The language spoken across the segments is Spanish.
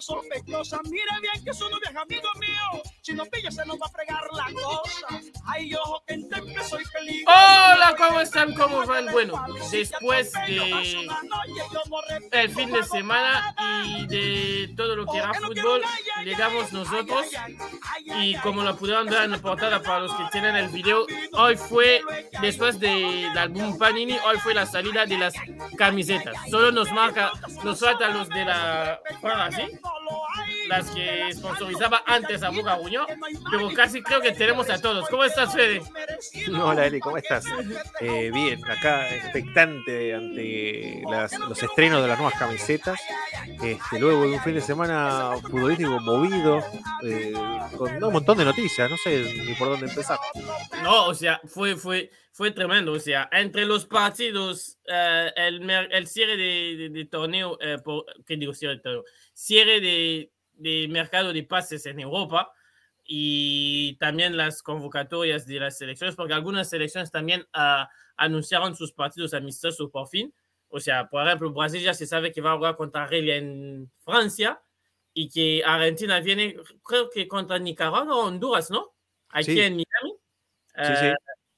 forma sospechosa. Mire bien que eso no es amigo mío. Si nos pilla se nos va a fregar la cosa. Ay, ojo que en soy feliz. Hola, ¿cómo están? ¿Cómo van? Bueno, después de el fin de semana y de todo lo que era fútbol, llegamos nosotros y como lo pudieron ver en la portada para los que tienen el video, hoy fue, después del álbum Panini, hoy fue la salida de las camisetas. Solo nos marca, nos faltan los de la ¿sí? Las que sponsorizaba antes a Boca Buño, pero casi creo que tenemos a todos. ¿Cómo estás, Fede? Hola, Eli, ¿cómo estás? Eh, bien, acá expectante ante los estrenos de las nuevas camisetas. Este, luego de un fin de semana futbolístico movido, eh, con un montón de noticias, no sé ni por dónde empezar. No, o sea, fue, fue, fue tremendo. O sea, entre los partidos, eh, el, el, cierre de, torneo, por, ¿qué digo cierre de torneo? Cierre de de mercado de pases en Europa y también las convocatorias de las selecciones, porque algunas selecciones también uh, anunciaron sus partidos amistosos por fin. O sea, por ejemplo, Brasil ya se sabe que va a jugar contra Argelia en Francia y que Argentina viene, creo que contra Nicaragua o Honduras, ¿no? Aquí en Miami. Sí, sí. Uh,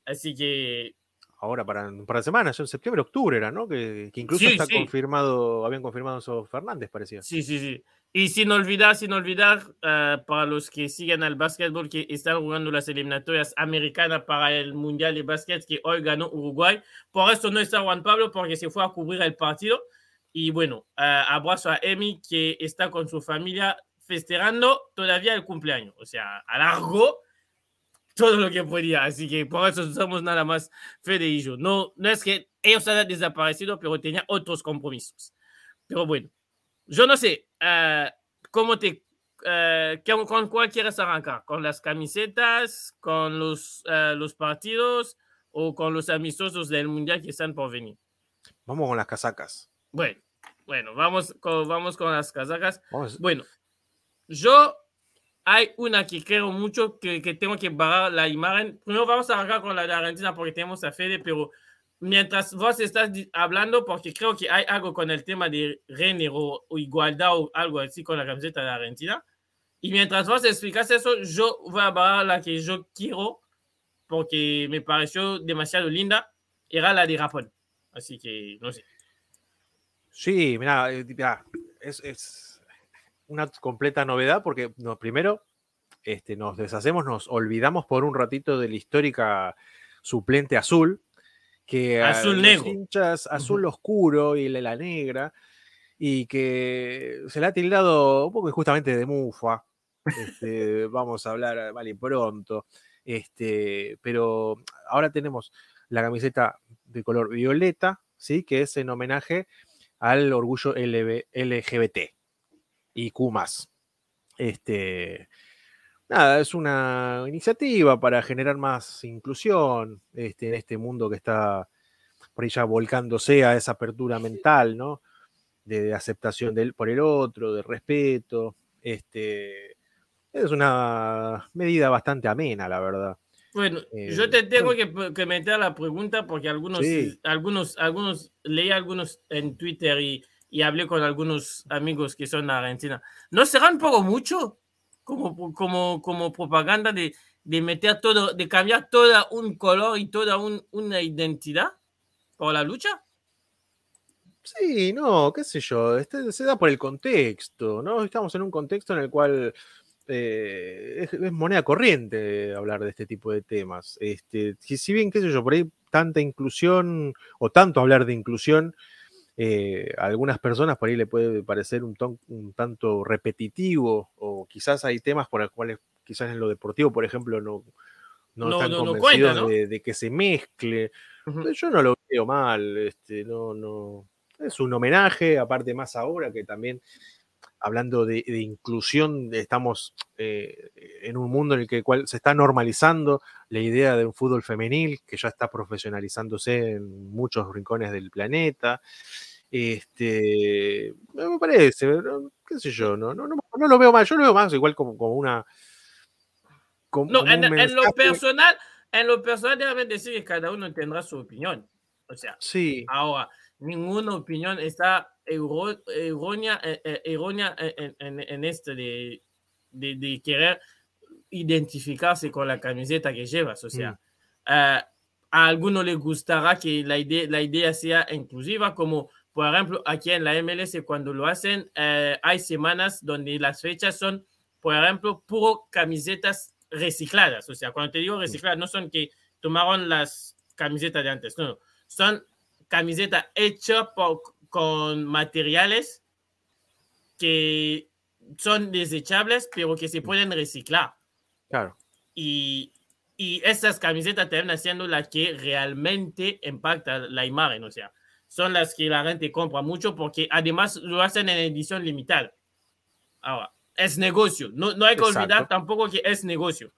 así que ahora para un par de semanas, en septiembre, octubre era, ¿no? Que, que incluso sí, está sí. confirmado, habían confirmado eso Fernández, parecía. Sí, sí, sí. Y sin olvidar, sin olvidar, uh, para los que siguen al básquetbol, que están jugando las eliminatorias americanas para el Mundial de Básquet que hoy ganó Uruguay. Por eso no está Juan Pablo, porque se fue a cubrir el partido. Y bueno, uh, abrazo a Emi, que está con su familia festejando todavía el cumpleaños. O sea, alargó todo lo que podía. Así que por eso somos nada más Fede y yo. No, no es que ellos hayan desaparecido, pero tenía otros compromisos. Pero bueno, yo no sé uh, cómo te. Uh, ¿Con cuál quieres arrancar? ¿Con las camisetas? ¿Con los, uh, los partidos? ¿O con los amistosos del mundial que están por venir? Vamos con las casacas. Bueno, bueno, vamos con, vamos con las casacas. Vamos. Bueno, yo hay una que creo mucho que, que, tengo que bajar la imagen. Primero vamos a arrancar con la de Argentina porque tenemos a Fede, pero mientras vos estás hablando, porque creo que hay algo con el tema de género o igualdad o algo así con la camiseta de Argentina. Y mientras vos explicas eso, yo voy a bajar la que yo quiero porque me pareció demasiado linda. Era la de Japón. Así que no sé. Sí, mira, mira es, es una completa novedad porque no, primero este, nos deshacemos, nos olvidamos por un ratito de la histórica suplente azul, que azul los negro. hinchas azul uh -huh. oscuro y la, la, negra, y que se le ha tildado un poco justamente de mufa. Este, vamos a hablar vale pronto. Este, pero ahora tenemos la camiseta de color violeta, ¿sí? que es en homenaje al orgullo LB, LGBT y Q. Este, nada, es una iniciativa para generar más inclusión este, en este mundo que está por ahí ya volcándose a esa apertura mental, ¿no? De, aceptación del, por el otro, de respeto. Este, es una medida bastante amena, la verdad. Bueno, eh, yo te tengo que, que, meter la pregunta porque algunos, Sí. algunos, algunos, leí algunos en Twitter y, y hablé con algunos amigos que son de Argentina. ¿No será un poco mucho como, como, como propaganda de, de meter todo, de cambiar todo un color y toda un, una identidad por la lucha? Sí, no, qué sé yo, este, se da por el contexto, ¿no? Estamos en un contexto en el cual eh, es, moneda corriente hablar de este tipo de temas. Este, si, bien, qué sé yo, por ahí tanta inclusión o tanto hablar de inclusión, eh, a algunas personas por ahí le puede parecer un, ton, un, tanto repetitivo o quizás hay temas por los cuales quizás en lo deportivo, por ejemplo, no, no, No, están no, convencidos de, de que se mezcle. Yo no lo veo mal, este, no, no. Es un homenaje, aparte más ahora que también hablando de, de inclusión, estamos eh, en un mundo en el que cual se está normalizando la idea de un fútbol femenil que ya está profesionalizándose en muchos rincones del planeta. Este, me parece, ¿no? qué sé yo, no, no, no, no lo veo mal, yo lo veo más igual como, como una. Como, No, como en, lo personal, en lo personal déjame decir que cada uno tendrá su opinión. O sea, Sí, ahora, ninguna opinión está errónea, eh, eh, errónea en, en, en, este de, de, de, querer identificarse con la camiseta que llevas. O sea, mm. uh, a algunos les gustará que la idea, la idea sea inclusiva, como por ejemplo aquí en la MLS cuando lo hacen, uh, hay semanas donde las fechas son, por ejemplo, puro camisetas recicladas. O sea, cuando te digo recicladas, no son que tomaron las camisetas de antes, no, son camisetas hechas con materiales que son desechables, pero que se pueden reciclar. Claro. Y, y estas camisetas terminan siendo las que realmente impactan la imagen, o sea, son las que la gente compra mucho porque además lo hacen en edición limitada. Ahora, es negocio, no, no hay que Exacto. olvidar tampoco que es negocio,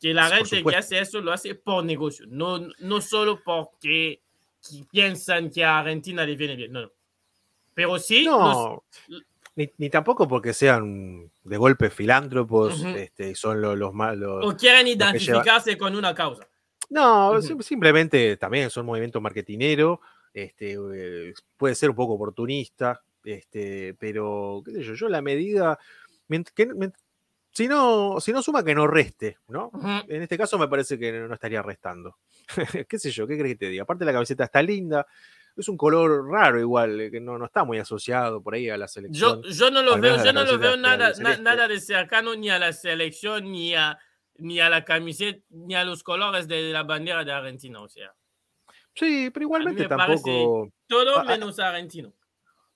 que la por gente supuesto. que hace eso lo hace por negocio, no, no solo porque piensan que a Argentina le viene bien, no, no. Pero sí, no. Ni, ni, tampoco porque sean de golpe filántropos, uh -huh. este, son los, los malos. O quieren identificarse llevan... con una causa. No, uh -huh. simplemente también son movimientos marketinero, este, eh, puede ser un poco oportunista, este, pero qué sé yo, yo la medida, que, si, no, si no suma que no reste, ¿no? Uh -huh. En este caso me parece que no estaría restando. qué sé yo, ¿qué crees que te diga? Aparte la camiseta está linda, es un color raro igual, eh, que no, no está muy asociado por ahí a la selección. Yo, yo no lo veo, yo no veo nada, na, nada de cercano ni a la selección, ni a, ni a la camiseta, ni a los colores de la bandera de Argentina, o sea. Sí, pero igualmente tampoco. Todo menos argentino.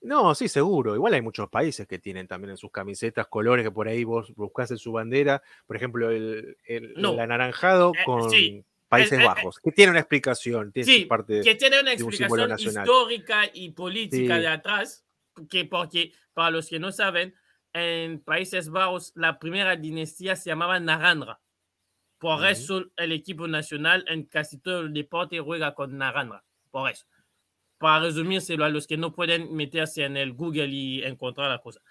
No, sí, seguro. Igual hay muchos países que tienen también en sus camisetas colores que por ahí vos buscas en su bandera. Por ejemplo, el, el, no. el anaranjado con. Eh, sí Países eh, Bajos, que tiene una explicación, tiene sí, parte que tiene una explicación histórica y política sí. de atrás, que porque para los que no saben, en Países Bajos la primera dinastía se llamaba Naranja. Por uh -huh. eso el equipo nacional en casi todo el deporte juega con naranja. Por eso. Para resumírselo a los que no pueden meterse en el Google y encontrar la cosa.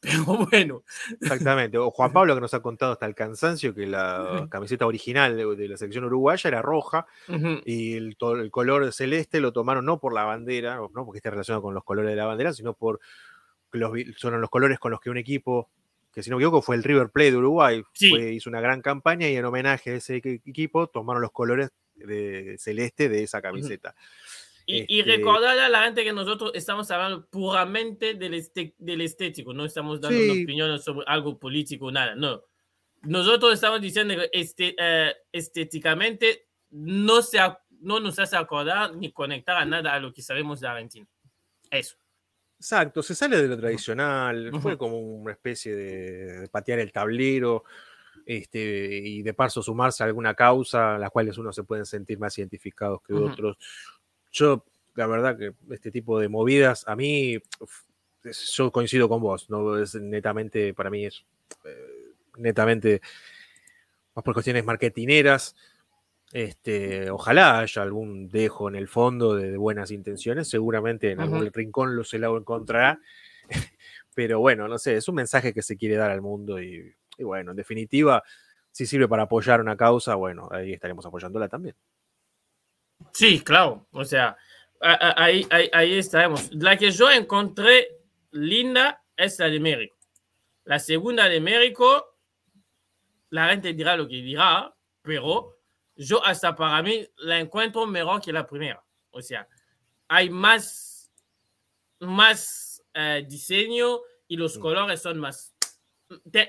Pero bueno. Exactamente. O Juan Pablo que nos ha contado hasta el cansancio que la camiseta original de, de la selección uruguaya era roja uh -huh. y el, color celeste lo tomaron no por la bandera, no porque esté relacionado con los colores de la bandera, sino por los, son los colores con los que un equipo, que si no me equivoco fue el River Plate de Uruguay, sí. fue, hizo una gran campaña y en homenaje a ese equipo tomaron los colores de, celeste de esa camiseta. Uh -huh. Y, este... y, recordar a la gente que nosotros estamos hablando puramente del, este, del estético, no estamos dando sí. opinión sobre algo político, nada, no. Nosotros estamos diciendo que este, uh, estéticamente no, se, no nos hace acordar ni conectar a nada a lo que sabemos de Argentina. Eso. Exacto, se sale de lo tradicional, uh -huh. fue como una especie de, de patear el tablero este, y de paso sumarse a alguna causa las cuales uno se pueden sentir más identificados que uh -huh. otros yo, la verdad que este tipo de movidas, a mí, yo coincido con vos, no es netamente, para mí es eh, netamente más por cuestiones marketineras. Este, ojalá haya algún dejo en el fondo de, de buenas intenciones, seguramente en uh -huh. algún rincón lo se lo encontrará, pero bueno, no sé, es un mensaje que se quiere dar al mundo y, y bueno, en definitiva, si sirve para apoyar una causa, bueno, ahí estaremos apoyándola también. Sí, claro. O sea, ahí, ahí, ahí estaremos. La que yo encontré linda es la de México. La segunda de México, la gente dirá lo que dirá, pero yo hasta para mí la encuentro mejor que la primera. O sea, hay más, más uh, diseño y los colores son más.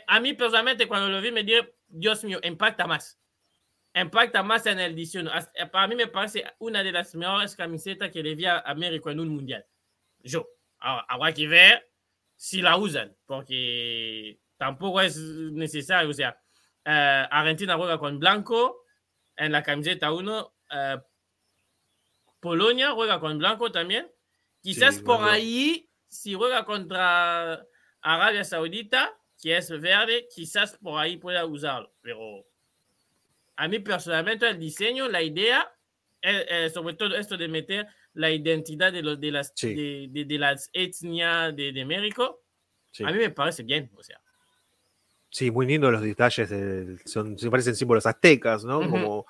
A mí personalmente cuando lo vi me dije, Dios mío, impacta más impacta más en el diseño. Eh, para mí me parece una de las mejores camisetas que le vi a en un mundial. Yo, ahora, habrá que ver si la usan, porque tampoco es necesario. O sea, uh, Argentina juega con blanco en la camiseta 1. Uh, eh, Polonia juega con blanco también. Quizás sí, por bueno. ahí, si juega contra Arabia Saudita, que es verde, quizás por ahí pueda usarlo. Pero a mí personalmente el diseño, la idea, eh, eh, sobre todo esto de meter la identidad de, los, de, las, sí. de, de, de, las etnias de, de México, sí. a mí me parece bien, o sea. Sí, muy lindo los detalles, de, son, se parecen símbolos aztecas, ¿no? Uh -huh. Como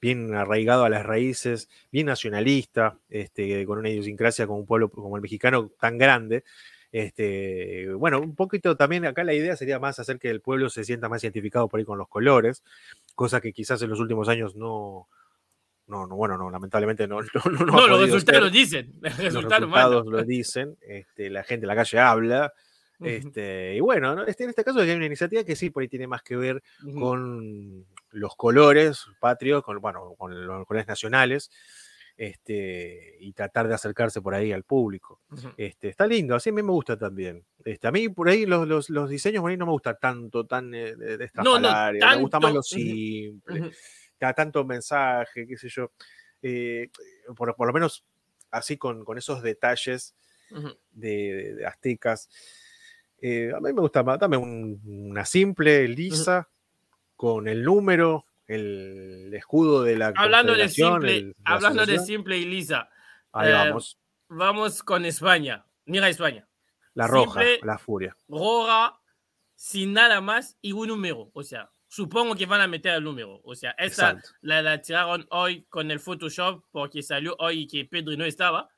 bien arraigado a las raíces, bien nacionalista, este, con una idiosincrasia como un pueblo como el mexicano tan grande. Este, bueno, un poquito también acá la idea sería más hacer que el pueblo se sienta más identificado por ahí con los colores, cosa que quizás en los últimos años no, no, no bueno, no, lamentablemente no. No, no, no los resultados lo dicen. Los resultados, lo dicen, este, la gente en la calle habla. Este, y bueno, este, en este caso hay una iniciativa que sí, por ahí tiene más que ver con los colores patrios, con, bueno, con los colores nacionales, este, y tratar de acercarse por ahí al público. este, está lindo, así a mí me gusta también. Este, a mí por ahí los, los, los diseños por ahí no me gusta tanto, tan eh, de, esta no, me gusta más lo simple, da tanto mensaje, qué sé yo. Eh, por, por, lo menos así con, con esos detalles de, aztecas. Eh, a mí me gusta más, dame una simple, lisa, con el número, el escudo de la hablando de simple hablando de simple y lisa ahí eh, vamos. vamos con España. Mira España. La roja la furia. roja sin nada más y un número. O sea supongo que van a meter el número. O sea esa la, la, tiraron hoy con el Photoshop porque salió hoy que Pedro no estaba.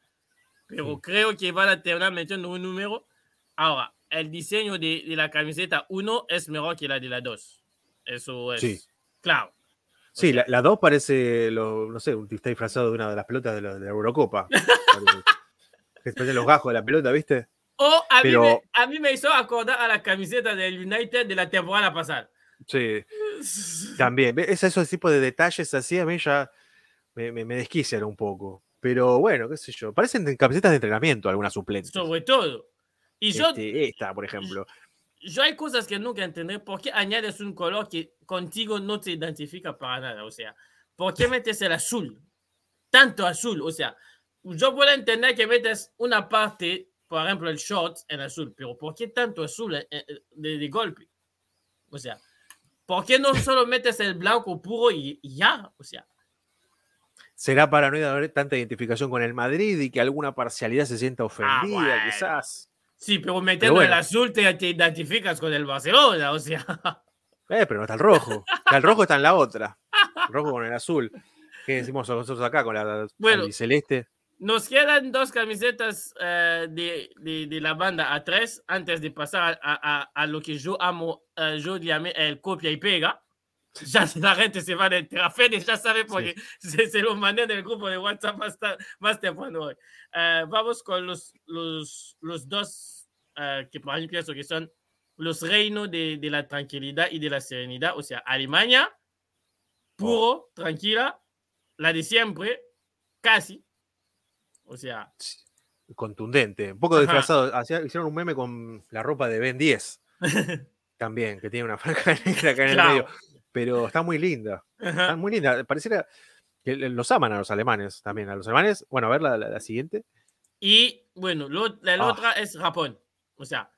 Pero creo que van a terminar metiendo un número. Ahora el diseño de, de la camiseta 1 es mejor que la de la 2 eso es. Claro. Sí, la, 2 parece, lo, no sé, está disfrazado de una de las pelotas de la, de Eurocopa. que los gajos de la pelota, ¿viste? O a, mí me, a mí me hizo acordar a la camiseta del United de la temporada pasada. Sí. También. Es esos tipos de detalles así, a mí ya me, me, desquician un poco. Pero bueno, qué sé yo. Parecen camisetas de entrenamiento algunas suplentes. Sobre todo. Y yo, este, esta, por ejemplo yo hay cosas que nunca entenderé. ¿Por qué añades un color que contigo no te identifica para nada? O sea, ¿por qué metes el azul? Tanto azul. O sea, yo puedo entender que metes una parte, por ejemplo, el short en azul, pero ¿por qué tanto azul eh, eh, de, golpe? O sea, ¿por qué no solo metes el blanco puro y, ya? O sea. Será para no haber tanta identificación con el Madrid y que alguna parcialidad se sienta ah, ofendida, quizás. Sí, pero metiendo el azul te, identificas con el Barcelona, o sea. Eh, pero no está el rojo. el rojo está en la otra. El rojo con el azul. ¿Qué decimos nosotros acá con la bueno, celeste? Nos quedan dos camisetas eh, de, de, la banda a tres antes de pasar a, a, lo que yo amo, uh, yo llamé el copia y pega. Ya la gente se va a enterar, ya sabe porque se, se, lo mandé en el grupo de WhatsApp más, más temprano hoy. Uh, vamos con los, los, los dos uh, que para mí pienso que son los reinos de, de, la tranquilidad y de la serenidad. O sea, Alemania, puro, tranquila, la de siempre, casi. O sea. Contundente, un poco disfrazado. hicieron un meme con la ropa de Ben 10. también, que tiene una franja negra acá en el medio. Pero está muy linda. Está muy linda. Pareciera que los aman a los alemanes también. A los alemanes, bueno, a ver la, la, siguiente. Y bueno, lo, la, ah. otra es Japón. O sea,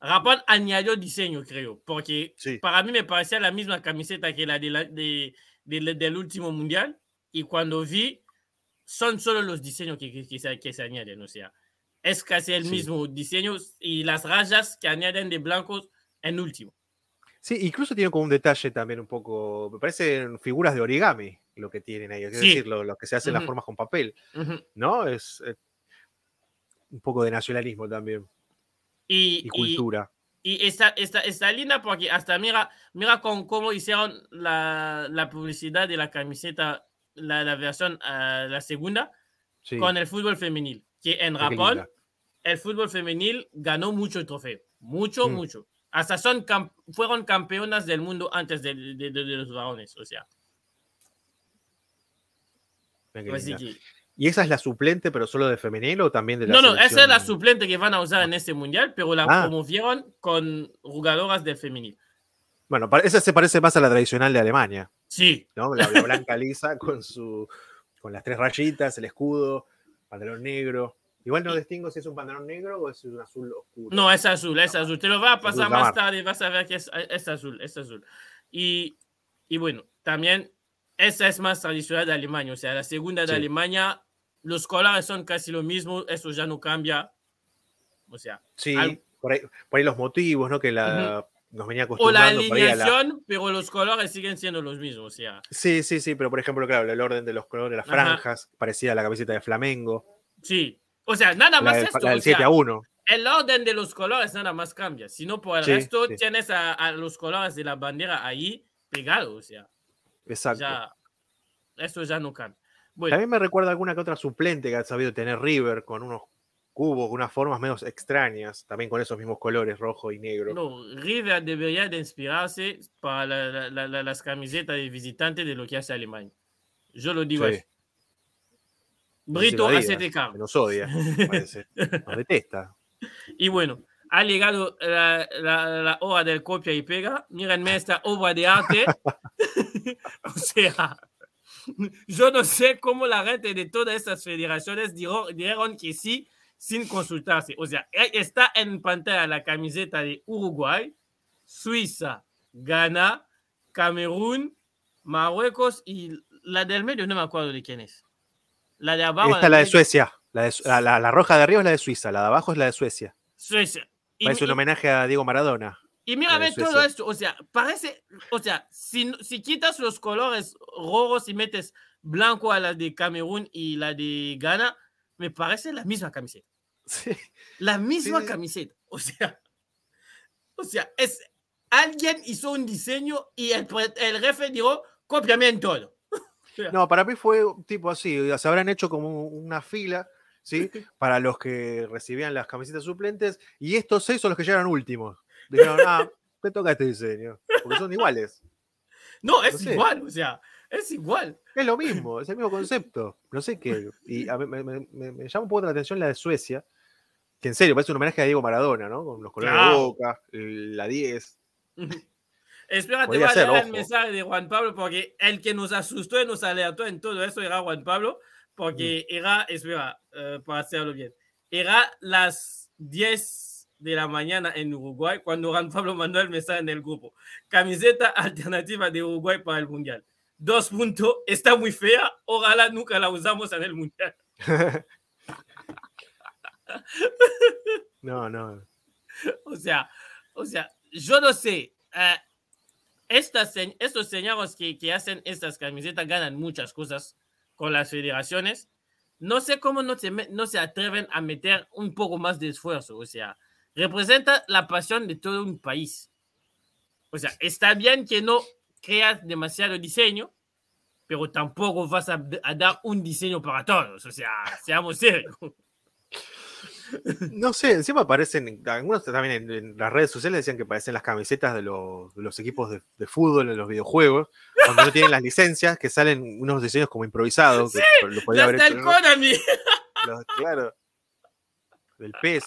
Japón añadió diseño, creo, porque para mí me parecía la misma camiseta que la, de del último mundial. Y cuando vi, son solo los diseños que, que, se, que se, añaden. O sea, es casi el mismo diseño y las rayas que añaden de blancos en último. Sí, incluso tiene como un detalle también un poco, me parecen figuras de origami lo que tienen ahí, es decir, lo, que se hace en las formas con papel, ¿no? Es eh, un poco de nacionalismo también. Y, cultura. Y, está, está, linda porque hasta mira, mira con cómo hicieron la, la publicidad de la camiseta, la, la versión, uh, la segunda, con el fútbol femenil. Que en Japón, el fútbol femenil ganó mucho trofeo. Mucho, mm. mucho. Hasta son fueron campeonas del mundo antes de, de, de, los varones. O sea. Así que, ¿Y esa es la suplente, pero solo de femenino o también de la No, no, esa es la suplente que van a usar en este mundial, pero la ah. promovieron con jugadoras de femenil. Bueno, esa se parece más a la tradicional de Alemania. Sí. ¿no? La, blanca lisa con, su, con las tres rayitas, el escudo, pantalón negro. Igual no distingo si es un pantalón negro o es un azul oscuro. No, es azul, es azul. Te lo va a pasar más tarde, vas a ver que es, es azul, es azul. Y, y, bueno, también esa es más tradicional de Alemania. O sea, la segunda de Alemania los colores son casi lo mismo, eso ya no cambia. O sea, sí, por, ahí, los motivos, ¿no? Que la, nos venía O la acostumbrando por ahí a la- alineación, pero los colores siguen siendo los mismos. O sea, Sí, sí, sí, pero por ejemplo, claro, el orden de los colores, las Ajá. franjas, parecida a la camiseta de Flamengo, sí. O sea, nada la más del, esto. la del o sea, 7 a 1. el orden de los colores nada más cambia. Si no, por el Sí, resto sí. tienes a, a los colores de la bandera ahí pegados. O sea, Exacto. ya. Eso ya no cambia. Bueno, También me recuerda alguna que otra suplente que ha sabido tener River con unos cubos, unas formas menos extrañas, también con esos mismos colores, rojo y negro. no, River debería de inspirarse para la- la- la- la- las camisetas de visitantes de lo que hace Alemania. Yo lo digo Sí. así. Brito Decilo a hace Adidas, de cargo. Nos odia, parece. Nos detesta. Y bueno, ha llegado la, la- la hora del copia y pega. Mírenme esta obra de arte. o sea, yo no sé cómo la gente de todas estas federaciones dijo- dijeron que sí sin consultarse. O sea, está en pantalla la camiseta de Uruguay, Suiza, Ghana, Camerún, Marruecos y la del medio no me acuerdo de quién es. La de abajo. Esta es la de Suecia. La, de Su- la- la- la roja de arriba es la de Suiza, la de abajo es la de Suecia. Suecia. Y- Parece un homenaje a Diego Maradona. Y mírame de todo esto, o sea, parece, o sea, si, quitas los colores rojos y metes blanco a la de Camerún y la de Ghana, me parece la misma camiseta. Sí. La misma sí. camiseta. O sea, o sea, es alguien hizo un diseño y el, el jefe dijo, cópiame en todo. No, para mí fue un tipo así. Se habrán hecho como una fila, ¿sí? Para los que recibían las camisetas suplentes. Y estos seis son los que llegaron últimos. Dijeron, ah, te toca este diseño. Porque son iguales. No, es No sé. igual, o sea, es igual. Es lo mismo, es el mismo concepto. No sé qué. Y a mí me, me- me- me llama un poco la atención la de Suecia, que en serio parece un homenaje a Diego Maradona, ¿no? Con los colores de Claro. boca, la 10. Espérate, voy a leer el mensaje de Juan Pablo porque el que nos asustó y nos alertó en todo eso era Juan Pablo, porque Mm. era, espera, eh, para hacerlo bien, era las 10 de la mañana en Uruguay cuando Juan Pablo mandó el mensaje en el grupo. Camiseta alternativa de Uruguay para el Mundial. Dos puntos, está muy fea, ojalá nunca la usamos en el Mundial. No, no. O sea, o sea, yo no sé. eh, estas, estos señores que, que hacen estas camisetas ganan muchas cosas con las federaciones. No sé cómo no se, no se atreven a meter un poco más de esfuerzo. O sea, representa la pasión de todo un país. O sea, está bien que no creas demasiado diseño, pero tampoco vas a, a dar un diseño para todos. O sea, seamos serios. No sé, encima aparecen, algunos también en, en las redes sociales decían que parecen las camisetas de los, de los equipos de, de fútbol en los videojuegos, cuando no tienen las licencias, que salen unos diseños como improvisados. que lo podía Las del. Konami. Los- claro. Del PES.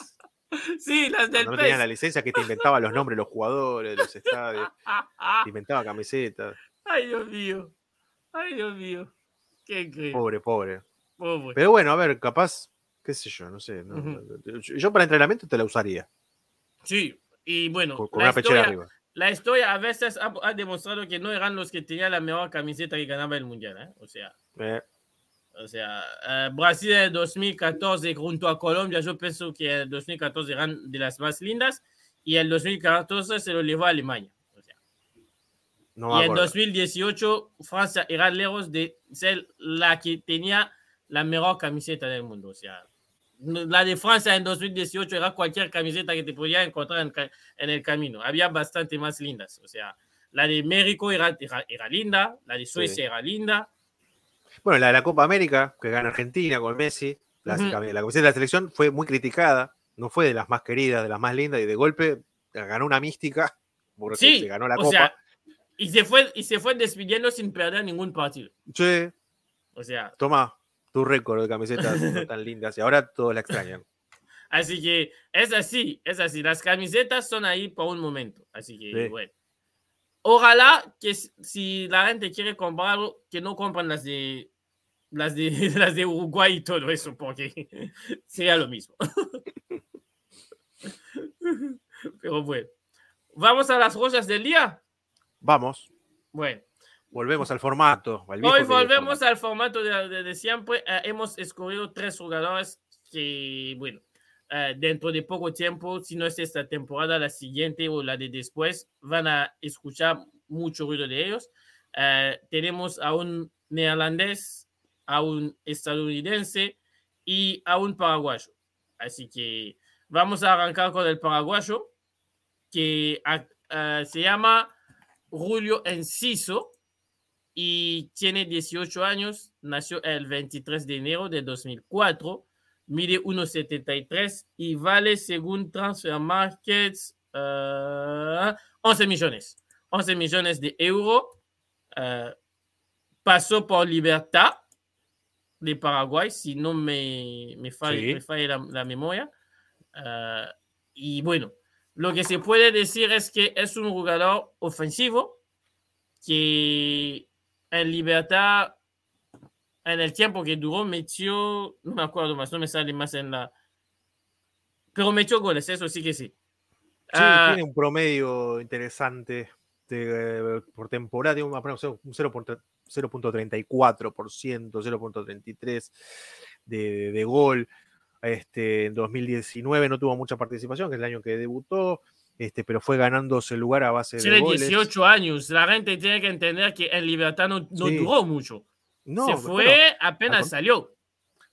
Sí, las del Cuando no tenían la PES. licencia que te inventaba los nombres de los jugadores, de los estadios, te inventaba camisetas. Ay, Dios mío. Ay, Dios mío. Qué increíble. Pobre, pobre. Pobre. Pero bueno, a ver, capaz, qué sé yo, no sé. no- Ujú. yo, yo para entrenamiento te la usaría, Sí, y bueno, con, con la, una historia, arriba. la historia a veces ha, ha demostrado que no eran los que tenían la mejor camiseta que ganaba el mundial. ¿eh? O sea, Eh, o sea eh, Brasil en 2014 junto a Colombia, yo pienso que el 2014 eran de las más lindas y el 2014 se lo llevó a Alemania. O sea, no y en acuerdo. 2018 Francia era lejos de ser la que tenía la mejor camiseta del mundo. O sea, la de Francia en 2018 era cualquier camiseta que te podía encontrar en, el camino. Había bastante más lindas. O sea, la de México era, era, era linda, la de Suecia Sí. era linda. Bueno, la de la Copa América, que gana Argentina con Messi, la, camiseta de la selección fue muy criticada, no fue de las más queridas, de las más lindas, y de golpe ganó una mística, porque Sí, se ganó la o Copa. sea, y se, fue, y se fue despidiendo sin perder ningún partido. Che, O sea, toma tu récord de camisetas no tan lindas, y ahora todos la extrañan. Así que es así, es así. Las camisetas son ahí por un momento. Así que, Sí. bueno. Ojalá que si- la gente quiere comprar que no compren las de las de, las de Uruguay y todo eso, porque sería lo mismo. Pero bueno. Vamos a las cosas del día. Vamos, Bueno, volvemos al formato. al hoy volvemos al formato de, de- de siempre. Eh, hemos escogido tres jugadores que, bueno, eh, dentro de poco tiempo, si no es esta temporada, la siguiente o la de después, van a escuchar mucho ruido de ellos. Eh, tenemos a un neerlandés, a un estadounidense y a un paraguayo. Así que vamos a arrancar con el paraguayo, que uh, se llama Julio Enciso y tiene 18 años, nació el 23 de enero de 2004, mide 1,73 y vale según Transfer Markets uh, 11 millones, 11 millones de euros. Uh, pasó por Libertad de Paraguay, si no me, me falla, Sí. me falla la, la memoria. Uh, y bueno, lo que se puede decir es que es un jugador ofensivo que en Libertad, en el tiempo que duró, metió, no me acuerdo más, no me sale más en la... Pero metió goles, eso sí que sí. Sí, Ah, tiene un promedio interesante de, eh, por temporada, tiene un, un 0.34%, 0.33% de, de gol. Este, en 2019 no tuvo mucha participación, que es el año que debutó, este, pero fue ganándose el lugar a base de tiene goles. 18 años. La gente tiene que entender que en Libertad no, no Sí. duró mucho. No, se bueno, fue apenas salió.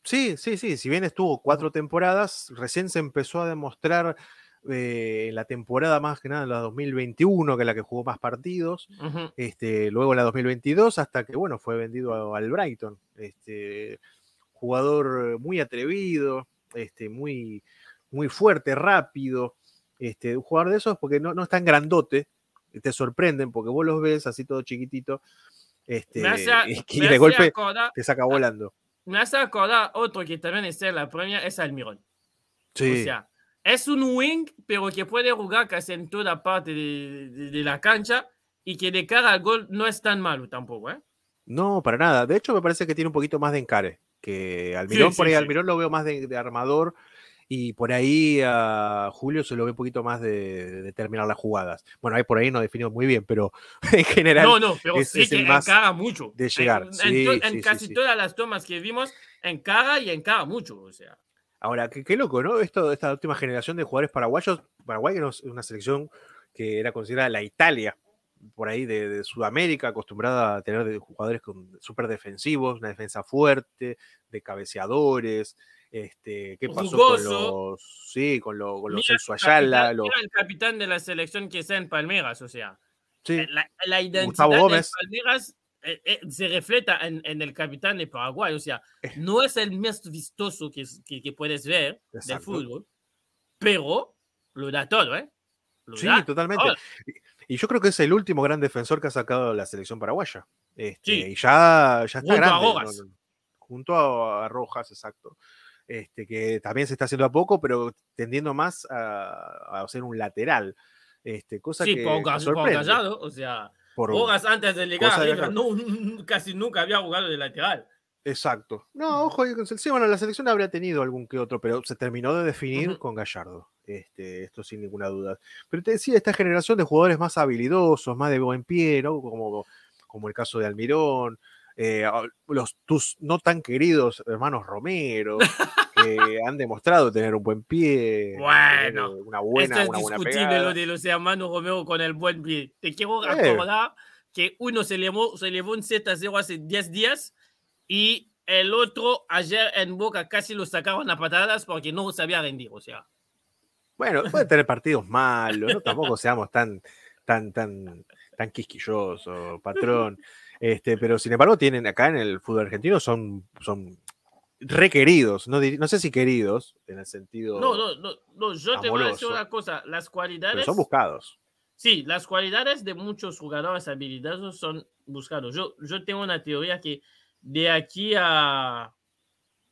Sí, sí, sí. Si bien estuvo cuatro temporadas, recién se empezó a demostrar eh, en la temporada más que nada, en la 2021, que es la que jugó más partidos. Este, luego en la 2022, hasta que bueno, fue vendido a- al Brighton. Este, jugador muy atrevido, este, muy, muy fuerte, rápido. Este, un jugador de esos porque no, no es tan grandote, te sorprenden porque vos los ves así todo chiquitito. Este, hace, y de golpe acordar, te saca volando. me hace acordar otro que también está en la Premier, es Almirón. Sí. O sea, es un wing, pero que puede jugar casi en toda parte de, de- de la cancha y que de cara al gol no es tan malo tampoco, ¿eh? No, para nada. De hecho, me parece que tiene un poquito más de encare que Almirón. Sí, por ahí sí. Almirón lo veo más de, de armador y por ahí a Julio se lo ve un poquito más de, de terminar las jugadas. Bueno, ahí por ahí no definió muy bien, pero en general No, no, pero sí es que encara mucho. de llegar. En, Sí, sí, casi todas las tomas que vimos, encara y encara mucho. O sea, Ahora, qué, qué loco, ¿no? Esto, esta última generación de jugadores paraguayos, Paraguay es una selección que era considerada la Italia, por ahí de, de Sudamérica, acostumbrada a tener jugadores súper defensivos, una defensa fuerte, de cabeceadores. Este, ¿Qué pasó Rugoso. con los, sí, con, lo- con los Celso el Ayala? los- mira el capitán de la selección que está en Palmeiras, o sea, sí, la, la identidad de. Palmeiras eh, eh, se refleja en, en el capitán de Paraguay, o sea, Eh. no es el más vistoso que, que, que puedes ver del Exacto. fútbol, pero lo da todo, ¿eh? Lo Sí, da totalmente. todo. Y yo creo que es el último gran defensor que ha sacado la selección paraguaya. Este, Sí. Y ya, ya está Junto a grande. ¿no? Rojas. No, Junto a, a Rojas, exacto. Este, que también se está haciendo a poco, pero tendiendo más a, a ser un lateral. Este, cosa Sí, que, sorprende. Gallardo, o sea, Por- Rojas antes de llegar de no, casi nunca había jugado de lateral. Exacto. No, ojo, sí, bueno, la selección habría tenido algún que otro, pero se terminó de definir con Gallardo. Este, esto sin ninguna duda. Pero te decía, esta generación de jugadores más habilidosos, más de buen pie, ¿no? Como, como el caso de Almirón, eh, los tus no tan queridos hermanos Romero, que han demostrado tener un buen pie, Bueno, tener una buena, Esto es una buena discutible pegada. lo de los hermanos Romero con el buen pie. Te quiero Eh. recordar que uno se llevó, se llevó un 7 a 0 hace 10 días y el otro ayer en Boca casi lo sacaron a patadas porque no sabía rendir. O sea, Bueno, puede tener partidos malos, ¿no? Tampoco seamos tan, tan, tan, tan quisquillosos, patrón. Este, pero sin embargo, tienen acá en el fútbol argentino son, son requeridos, no, no sé si queridos, en el sentido. no, no, no, no, yo te voy a decir Amoroso. una cosa. Las pero cualidades. son buscados. Sí, las cualidades de muchos jugadores habilidosos son buscados. Yo, yo tengo una teoría que de aquí a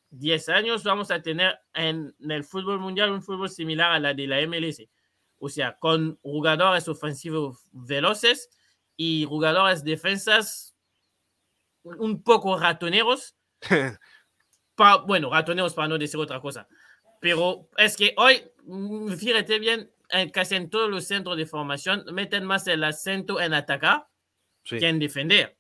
10 años vamos a tener en el fútbol mundial un fútbol similar a la de la MLS. O sea, con jugadores ofensivos veloces y jugadores defensas un poco ratoneros. Pa- bueno, ratoneros para no decir otra cosa. Pero es que hoy, mm, fíjate bien, en casi en todos los centros de formación meten más el acento en atacar Sí. que en defender.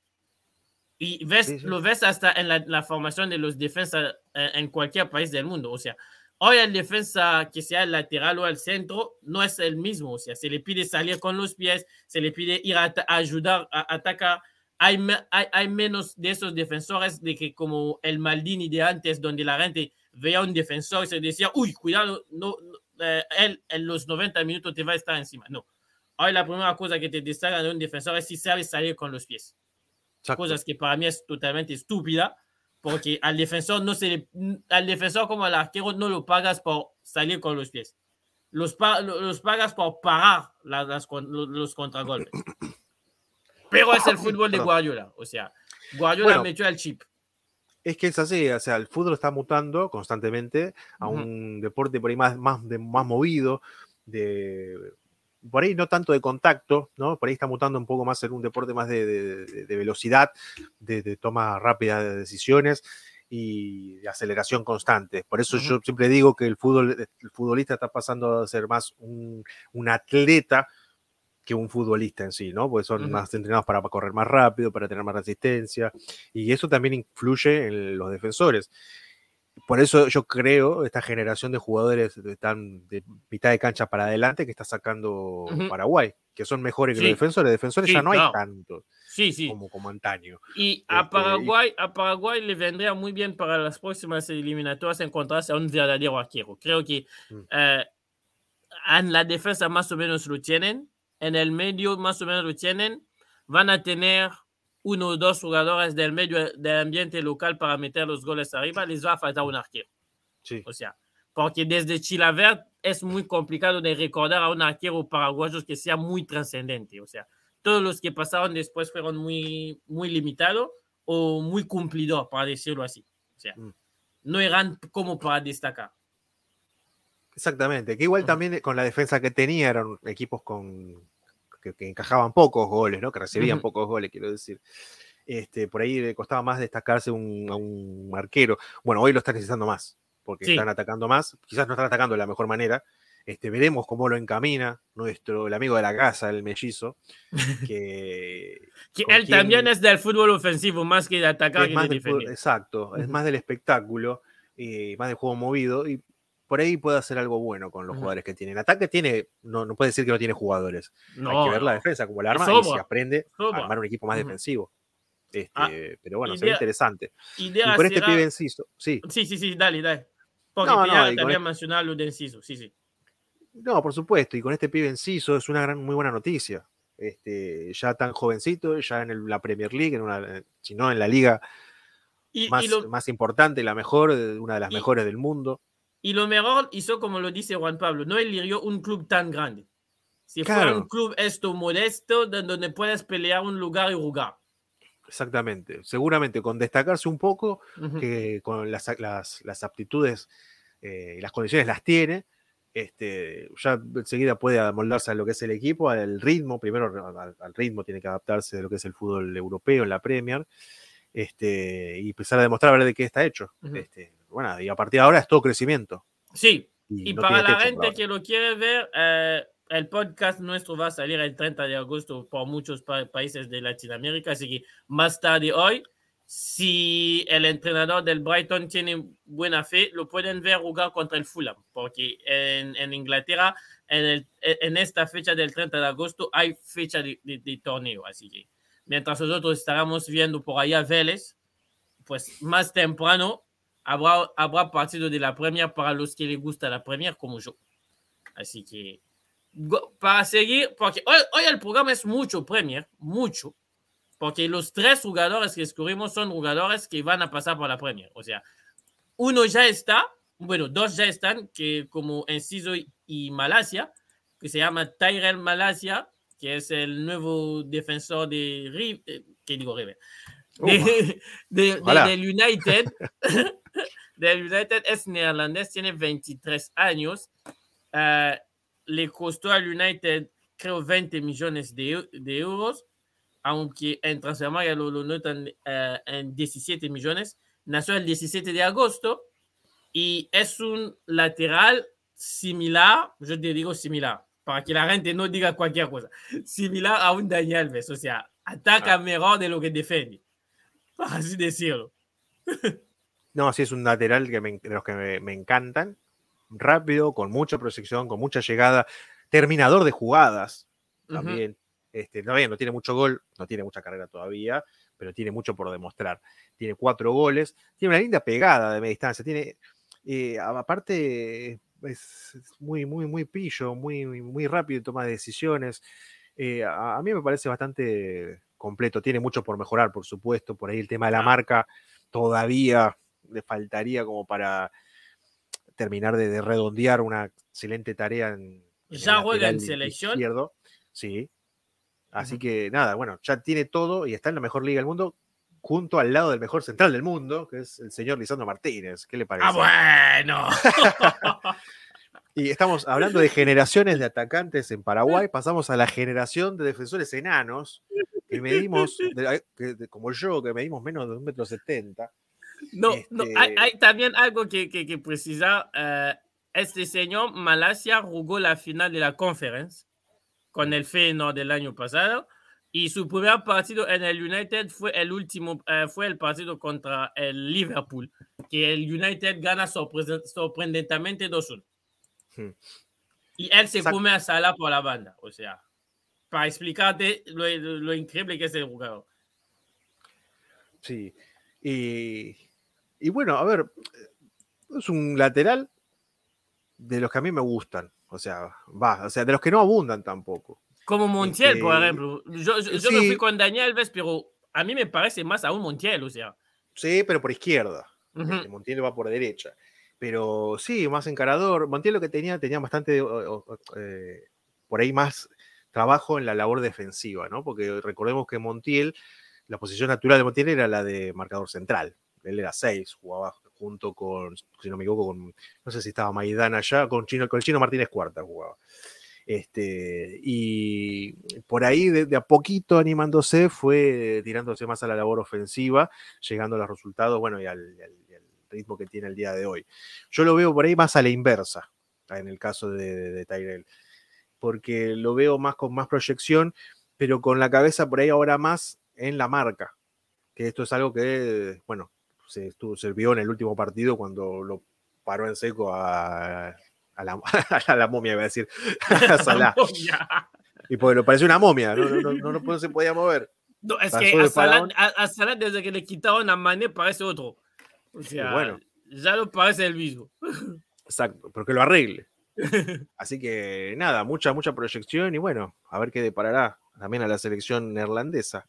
Y ves, Sí, sí. lo ves hasta en la, la formación de los defensas eh, en cualquier país del mundo. O sea, Hoy el defensa, que sea el lateral o el centro, no es el mismo. O sea, se le pide salir con los pies, se le pide ir a, ayudar a atacar. Hay, hay, hay, menos de esos defensores de que como el Maldini de antes, donde la gente veía un defensor y se decía, uy, cuidado, no, eh, él en los 90 minutos te va a estar encima. No. Hoy la primera cosa que te destaca de un defensor es si sabe salir con los pies. Cosas que para mí es totalmente estúpida porque al defensor no se al defensor como al arquero no lo pagas por salir con los pies. Los, los pagas por parar las, los, contragolpes. Pero es el fútbol de Guardiola. O sea, Guardiola metió el chip. Es que es así, o sea, el fútbol está mutando constantemente a un deporte por ahí más, más, más movido, de, por ahí no tanto de contacto, ¿no? Por ahí está mutando un poco más en un deporte más de, velocidad, de, toma rápida de decisiones y de aceleración constante. Por eso yo siempre digo que el, fútbol, el futbolista está pasando a ser más un, atleta que un futbolista en sí, ¿no? Porque son más entrenados para correr más rápido, para tener más resistencia, y eso también influye en los defensores por eso yo creo esta generación de jugadores están de mitad de cancha para adelante que está sacando Paraguay, que son mejores que los defensores. Defensores ya no hay tanto sí, sí. Como, como antaño. Y a, este, Paraguay, a Paraguay le vendría muy bien para las próximas eliminatorias encontrarse a un verdadero arquero. Creo que mm. eh, en la defensa más o menos lo tienen, en el medio más o menos lo tienen, van a tener uno o dos jugadores del medio del ambiente local para meter los goles arriba, les va a faltar un arquero. Sí. O sea, porque desde Chilavert es muy complicado de recordar a un arquero paraguayo que sea muy trascendente. O sea, todos los que pasaron después fueron muy, muy limitados o muy cumplidor, para decirlo así. O sea, mm. no eran como para destacar. Exactamente, que igual también con la defensa que tenía eran equipos con que, encajaban pocos goles, ¿no? Que recibían pocos goles, quiero decir. Este, por ahí le costaba más destacarse un, a un arquero. Bueno, hoy lo están necesitando más, porque están atacando más. Quizás no están atacando de la mejor manera. Este, veremos cómo lo encamina nuestro el amigo de la casa, el mellizo. Que, él también es del fútbol ofensivo, más que de atacar. más exacto, es más del espectáculo y más del juego movido. Y por ahí puede hacer algo bueno con los jugadores que tiene. En ataque tiene, no, no puede decir que no tiene jugadores. Hay que ver la defensa como el arma y se aprende a armar un equipo más defensivo. Ah, este, pero bueno, sería interesante. y con este pibe Enciso, sí. Sí, sí, sí, dale, dale. Porque no, ya también este mencionar lo de Enciso, sí, sí. No, por supuesto, y con este pibe Enciso es una gran, muy buena noticia. Este, ya tan jovencito, ya en la Premier League, en una, si no en la liga más, más importante, la mejor, una de las mejores del mundo. Y lo mejor hizo, como lo dice Juan Pablo, no eligió un club tan grande. Si fuera un club esto modesto, donde puedes pelear un lugar y jugar. Exactamente. Seguramente con destacarse un poco, que con las, las, aptitudes eh, y las condiciones las tiene, este, ya enseguida puede amoldarse a lo que es el equipo, al ritmo, primero al, ritmo tiene que adaptarse de lo que es el fútbol europeo en la Premier, este, y empezar a demostrar a ver de qué está hecho. este, bueno, y a partir de ahora es todo crecimiento. Sí, y, para la gente que lo quiere ver, eh, el podcast nuestro va a salir el 30 de agosto por muchos países de Latinoamérica, así que más tarde hoy, si el entrenador del Brighton tiene buena fe, lo pueden ver jugar contra el Fulham, porque en, en Inglaterra, en, el, en, esta fecha del 30 de agosto, hay fecha de, de, torneo, así que mientras nosotros estaremos viendo por allá Vélez, pues más temprano habrá, habrá partido de la Premier para los que les gusta la Premier como yo. Así que para seguir, porque hoy, hoy el programa es mucho Premier, mucho, porque los tres jugadores que escogimos son jugadores que van a pasar por la Premier. O sea, uno ya está, bueno, dos ya están, que como Enciso y Malasia, que se llama Tyrell Malasia, que es el nuevo defensor de River, eh, que digo River, de, de, del United. del United es neerlandés, tiene 23 años. Uh, le costó al United, creo, 20 millones de, de euros, aunque en transfermarkt lo, lo notan uh, en 17 millones. Nació el 17 de agosto y es un lateral similar, yo te digo similar, para que la gente no diga cualquier cosa, similar a un Daniel Alves, o sea, ataca ah. mejor de lo que defiende, para así decirlo. No, sí es un lateral que de los que me, encantan. rápido, con mucha proyección, con mucha llegada, terminador de jugadas también. este, no tiene mucho gol, no tiene mucha carrera todavía, pero tiene mucho por demostrar. Tiene cuatro goles, tiene una linda pegada de media distancia, tiene, eh, aparte, es muy, muy, muy pillo, muy, muy rápido en toma de decisiones. Eh, a, mí me parece bastante completo, tiene mucho por mejorar, por supuesto, por ahí el tema de la marca todavía le faltaría como para terminar de, redondear una excelente tarea en... ya juega en selección. Izquierdo. Sí. Así que nada, bueno, ya tiene todo y está en la mejor liga del mundo junto al lado del mejor central del mundo, que es el señor Lisandro Martínez. ¿Qué le parece? ¡Ah, bueno! y estamos hablando de generaciones de atacantes en Paraguay, pasamos a la generación de defensores enanos, que medimos, como yo, que medimos menos de un metro No, no hay, este también algo que, que, precisar. Eh, este señor Malasia jugó la final de la conferencia con el Feyenoord del año pasado y su primer partido en el United fue el último, eh, fue el partido contra el Liverpool, que el United gana sorprendentemente 2-1. Hmm. Y él se come a Salah por la banda, o sea, para explicarte lo, lo increíble que es el jugador. Sí, y, y bueno, a ver, es un lateral de los que a mí me gustan, o sea, va, o sea, de los que no abundan tampoco. Como Montiel, por este, ejemplo. Yo, yo, me fui con Daniel Alves, pero a mí me parece más aún Montiel, o sea. Sí, pero por izquierda. Este, Montiel va por derecha. Pero sí, más encarador. Montiel lo que tenía, tenía bastante, eh, por ahí más trabajo en la labor defensiva, ¿no? Porque recordemos que Montiel, la posición natural de Montiel era la de marcador central. Él era 6, jugaba junto con, si no me equivoco, con, no sé si estaba Maidana allá, con, Chino, con el Chino Martínez Cuarta jugaba. Este, y por ahí de, a poquito animándose fue tirándose más a la labor ofensiva, llegando a los resultados, bueno, y al, ritmo que tiene el día de hoy. Yo lo veo por ahí más a la inversa, en el caso de, de, Tyrell, porque lo veo más con más proyección, pero con la cabeza por ahí ahora más en la marca, que esto es algo que, bueno, se, estuvo, se vio en el último partido cuando lo paró en seco a a la, a la momia, iba a decir, a Salah. y pues lo parece una momia, no, no, no, no, se podía mover. No, es que a Salah, a, Salah, desde que le quitaron a Mané parece otro. O sea, bueno, ya lo parece el mismo. Exacto, pero que lo arregle. Así que nada, mucha, mucha proyección y bueno, a ver qué deparará también a la selección neerlandesa.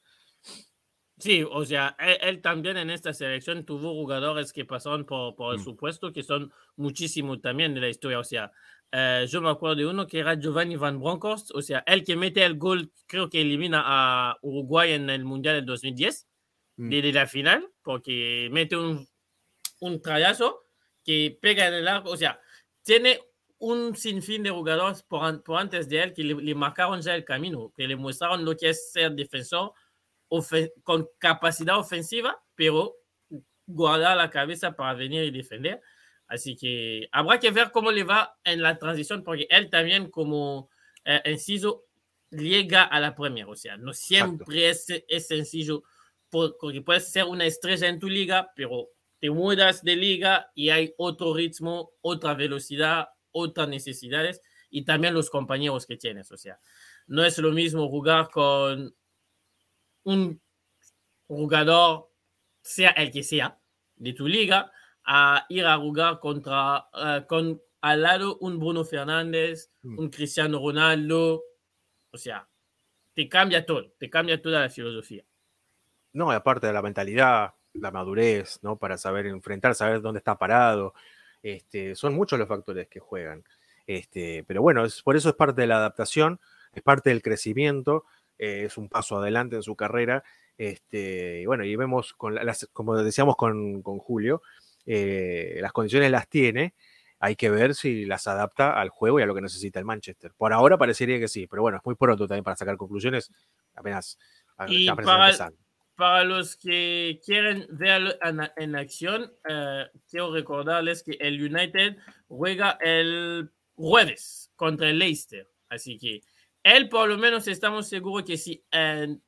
Sí, o sea, él, también en esta selección tuvo jugadores que pasaron por, por el mm. supuesto, que son muchísimo también de la historia. O sea, eh, yo me acuerdo de uno que era Giovanni Van Bronckhorst, o sea, el que mete el gol, creo que elimina a Uruguay en el Mundial del 2010, mm. desde la final, porque mete un, un trayazo que pega en el arco. O sea, tiene un sinfín de jugadores por, por antes de él que le, le marcaron ya el camino, que le mostraron lo que es ser defensor con capacidad ofensiva, pero guardar la cabeza para venir y defender. Así que habrá que ver cómo le va en la transición, porque él también como eh, inciso llega a la Premier. O sea, no siempre es, es, sencillo, porque puedes ser una estrella en tu liga, pero te mudas de liga y hay otro ritmo, otra velocidad, otras necesidades y también los compañeros que tienes. O sea, no es lo mismo jugar con un jugador, sea el que sea, de tu liga, a ir a jugar contra, uh, con al lado un Bruno Fernández, mm. un Cristiano Ronaldo. O sea, te cambia todo, te cambia toda la filosofía. No, aparte de la mentalidad, la madurez, ¿no? Para saber enfrentar, saber dónde está parado. Este, son muchos los factores que juegan. Este, pero bueno, es, por eso es parte de la adaptación, es parte del crecimiento eh, es un paso adelante en su carrera. Este, y bueno, y vemos, con las, como decíamos con, con Julio, eh, las condiciones las tiene, hay que ver si las adapta al juego y a lo que necesita el Manchester. Por ahora parecería que sí, pero bueno, es muy pronto también para sacar conclusiones, apenas, y para, para, los que quieren verlo en, acción, eh, quiero recordarles que el United juega el jueves contra el Leicester, así que él por lo menos estamos seguros que si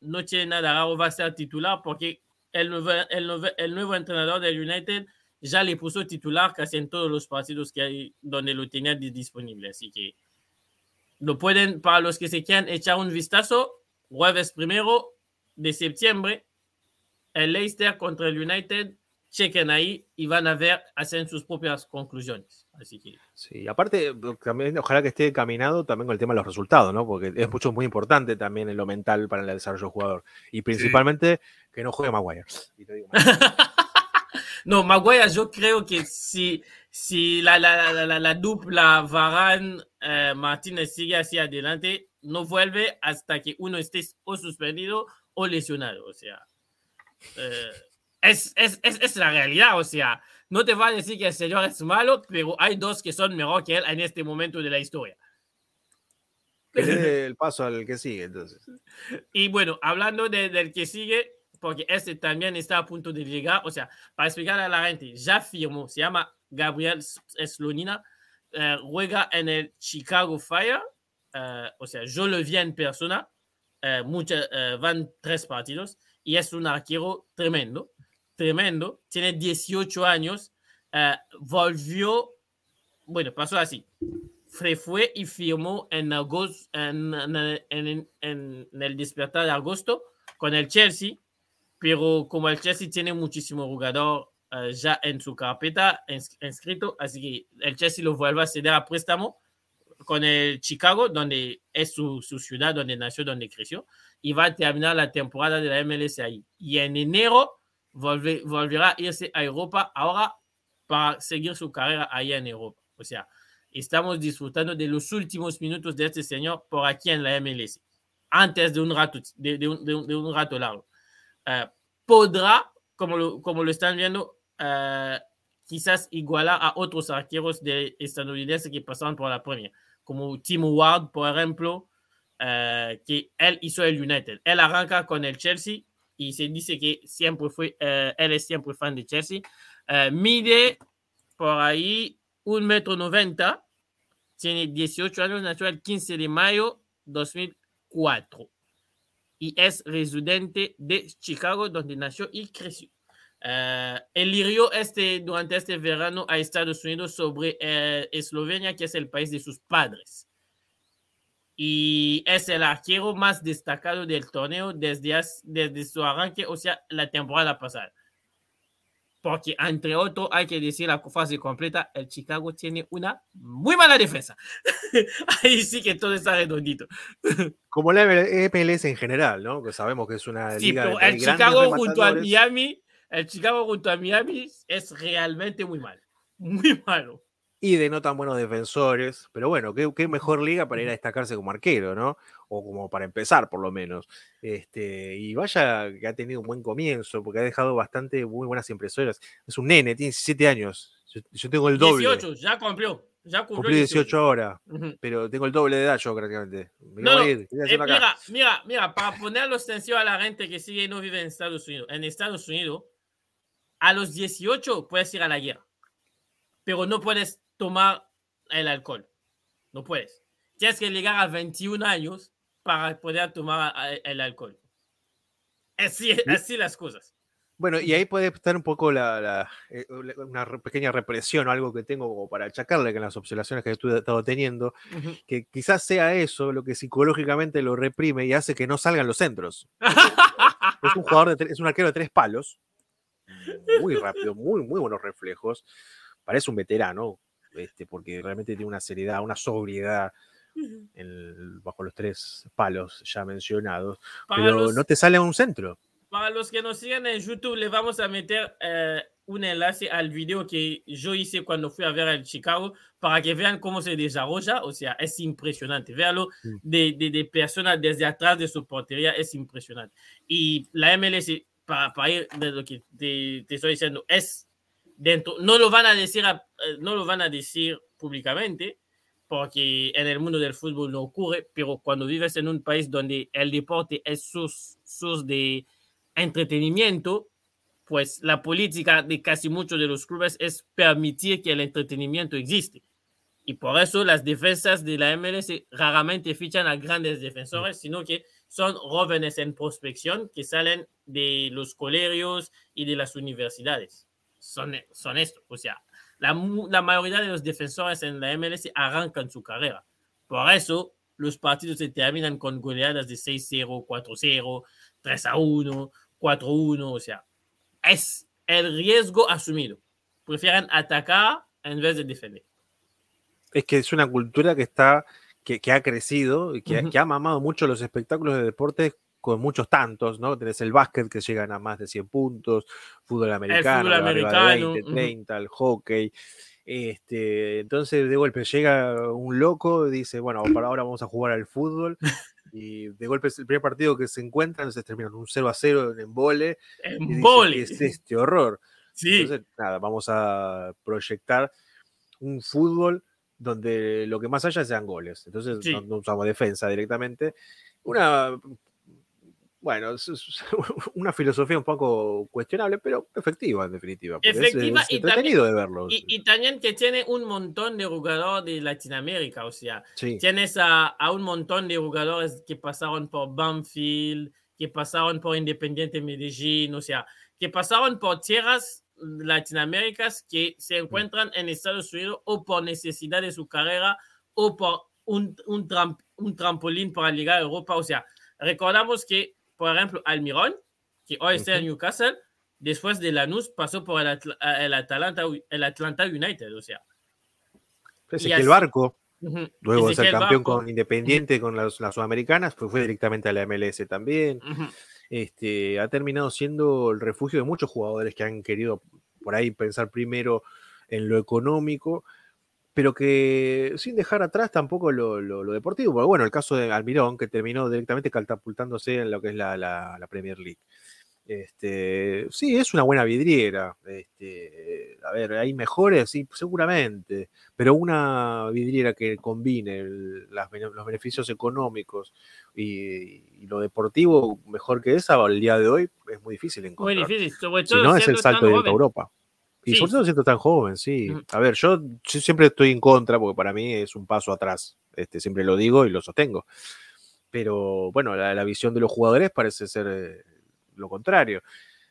no tiene nada raro va a ser titular porque el nuevo, entrenador del United ya le puso titular casi en todos los partidos que hay donde lo tenía disponible. Así que lo pueden, para los que se quieran echar un vistazo, jueves primero de septiembre, el Leicester contra el United, chequen ahí y van a ver, hacen sus propias conclusiones. Así que... Sí, aparte, también ojalá que esté caminado también con el tema de los resultados, ¿no? Porque es mucho muy importante también en lo mental para el desarrollo del jugador. Y principalmente que no juegue Maguire. no, Maguire, yo creo que si, si la, la, la, la dupla Varane eh, Martínez sigue hacia adelante, no vuelve hasta que uno esté o suspendido o lesionado. O sea, eh, es, es, es, es, la realidad. O sea, no te va a decir que el señor es malo, pero hay dos que son mejor que él en este momento de la historia. el paso al que sigue, entonces. Y bueno, hablando de, del que sigue, porque este también está a punto de llegar, o sea, para explicar a la gente, ya firmó, se llama Gabriel Slonina, eh, juega en el Chicago Fire, uh, o sea, yo lo vi en persona, uh, mucha, van tres partidos, y es un arquero tremendo, tremendo, tiene 18 años, volvió, bueno, pasó así, fue y firmó en, agosto, en, en, en, el despertar de agosto con el Chelsea, pero como el Chelsea tiene muchísimo jugador uh, ya en su carpeta inscrito, así que el Chelsea lo vuelve a ceder a préstamo con el Chicago, donde es su, su, ciudad, donde nació, donde creció, y va a terminar la temporada de la MLS ahí. Y en enero volve, volverá a irse a Europa ahora para seguir su carrera allá en Europa. O sea, estamos disfrutando de los últimos minutos de este señor por aquí en la MLS, antes de un rato, de, de, un, de un, de un rato largo. Uh, podrá, como lo, como lo están viendo, uh, quizás igualar a otros arqueros de estadounidenses que pasaron por la Premier, como Tim Ward, por ejemplo, uh, que él hizo el United. Él arranca con el Chelsea se dice que siempre fue, él es siempre fan de Chelsea. mide por ahí un metro noventa, tiene 18 años, el 15 de mayo 2004 y es residente de Chicago, donde nació y creció. Uh, eligió este, durante este verano a Estados Unidos sobre uh, Eslovenia, que es el país de sus padres. Y es el arquero más destacado del torneo desde, desde su arranque, o sea, la temporada pasada porque entre otros hay que decir la fase completa, el Chicago tiene una muy mala defensa. Ahí sí que todo está redondito. Como la MLS en general, ¿no? Que sabemos que es una sí, liga pero el Chicago junto a Miami, el Chicago junto a Miami es realmente muy malo, muy malo. Y de no tan buenos defensores, pero bueno, qué, qué mejor liga para ir a destacarse como arquero, ¿no? o como para empezar por lo menos. Este, y vaya que ha tenido un buen comienzo, porque ha dejado bastante muy buenas impresoras. Es un nene, tiene 17 años. Yo, yo tengo el doble. 18, ya cumplió. Ya cumplió Cumplí 18, 18 ahora, uh -huh. pero tengo el doble de edad yo prácticamente. Me no, no. Eh, mira, mira, mira, para ponerlo sencillo a la gente que sigue y no vive en Estados Unidos. En Estados Unidos, a los 18 puedes ir a la guerra, pero no puedes tomar el alcohol. No puedes. Tienes que llegar a 21 años para poder tomar el alcohol. Así, así las cosas. Bueno, y ahí puede estar un poco la, la, eh, una pequeña represión o algo que tengo como para achacarle con las observaciones que he estado teniendo, uh -huh. que quizás sea eso lo que psicológicamente lo reprime y hace que no salgan los centros. es un jugador, de es un arquero de tres palos, muy rápido, muy, muy buenos reflejos, parece un veterano, este, porque realmente tiene una seriedad, una sobriedad, el, bajo los tres palos ya mencionados, para pero los, no te sale a un centro. Para los que nos siguen en YouTube, le vamos a meter eh, un enlace al video que yo hice cuando fui a ver el Chicago para que vean cómo se desarrolla. O sea, es impresionante. Verlo sí. de, de, de, personas desde atrás de su portería es impresionante. Y la MLS, para, para ir de lo que te, te, estoy diciendo, es dentro. No lo van a decir, eh, no lo van a decir públicamente, porque en el mundo del fútbol no ocurre, pero cuando vives en un país donde el deporte es sus, sus de entretenimiento, pues la política de casi muchos de los clubes es permitir que el entretenimiento existe. Y por eso las defensas de la MLS raramente fichan a grandes defensores, sino que son jóvenes en prospección que salen de los colegios y de las universidades. Son, son esto. O sea, la, la mayoría de los defensores en la MLS arrancan su carrera. Por eso los partidos se terminan con goleadas de 6-0, 4-0, 3-1, 4-1. O sea, es el riesgo asumido. Prefieren atacar en vez de defender. Es que es una cultura que está, que, que ha crecido y que, Ujú. que ha mamado mucho los espectáculos de deportes con muchos tantos, ¿no? Tenés el básquet que llegan a más de 100 puntos, fútbol americano, fútbol arriba de americano, 20, ujú. 30, el hockey. Este, entonces, de golpe llega un loco dice, bueno, para ahora vamos a jugar al fútbol. Y de golpe es el primer partido que se encuentran, se terminan un 0 a 0 en. Y En vole. ¿qué es este horror? Sí, Entonces, nada, vamos a proyectar un fútbol donde lo que más haya sean goles. Entonces, Sí. no, no usamos defensa directamente. Una, bueno, es- una filosofía un poco cuestionable, pero efectiva en definitiva. porque es- Efectiva es, y entretenido de y, y también que tiene un montón de jugadores de Latinoamérica, o sea, sí, tienes a, a un montón de jugadores que pasaron por Banfield, que pasaron por Independiente Medellín, o sea, que pasaron por tierras latinoaméricas que se encuentran en Estados Unidos o por necesidad de su carrera o por un, un, tram- un trampolín para llegar a Europa. O sea, recordamos que, por ejemplo, Almirón, que hoy está en. Newcastle, después de Lanús pasó por el, Atl- el, Atalanta, el Atlanta United, o sea. es y que el barco, luego de ser campeón Barco, con Independiente, con las, las sudamericanas, pues fue directamente a la MLS también. este, ha terminado siendo el refugio de muchos jugadores que han querido por ahí pensar primero en lo económico, pero que sin dejar atrás tampoco lo, lo- lo deportivo. Porque bueno, el caso de Almirón, que terminó directamente catapultándose en lo que es la, la- la Premier League. Este, sí, es una buena vidriera. Este, a ver, hay mejores, sí, seguramente, pero una vidriera que combine el- las bene- los beneficios económicos y, y lo deportivo mejor que esa al día de hoy es muy difícil Muy encontrar. difícil, sobre Si no, es el salto joven. Europa. Y Sí. sobre todo siendo tan joven, sí. A ver, yo, yo siempre estoy en contra, porque para mí es un paso atrás. Este, siempre lo digo y lo sostengo. Pero bueno, la, la visión de los jugadores parece ser eh, lo contrario.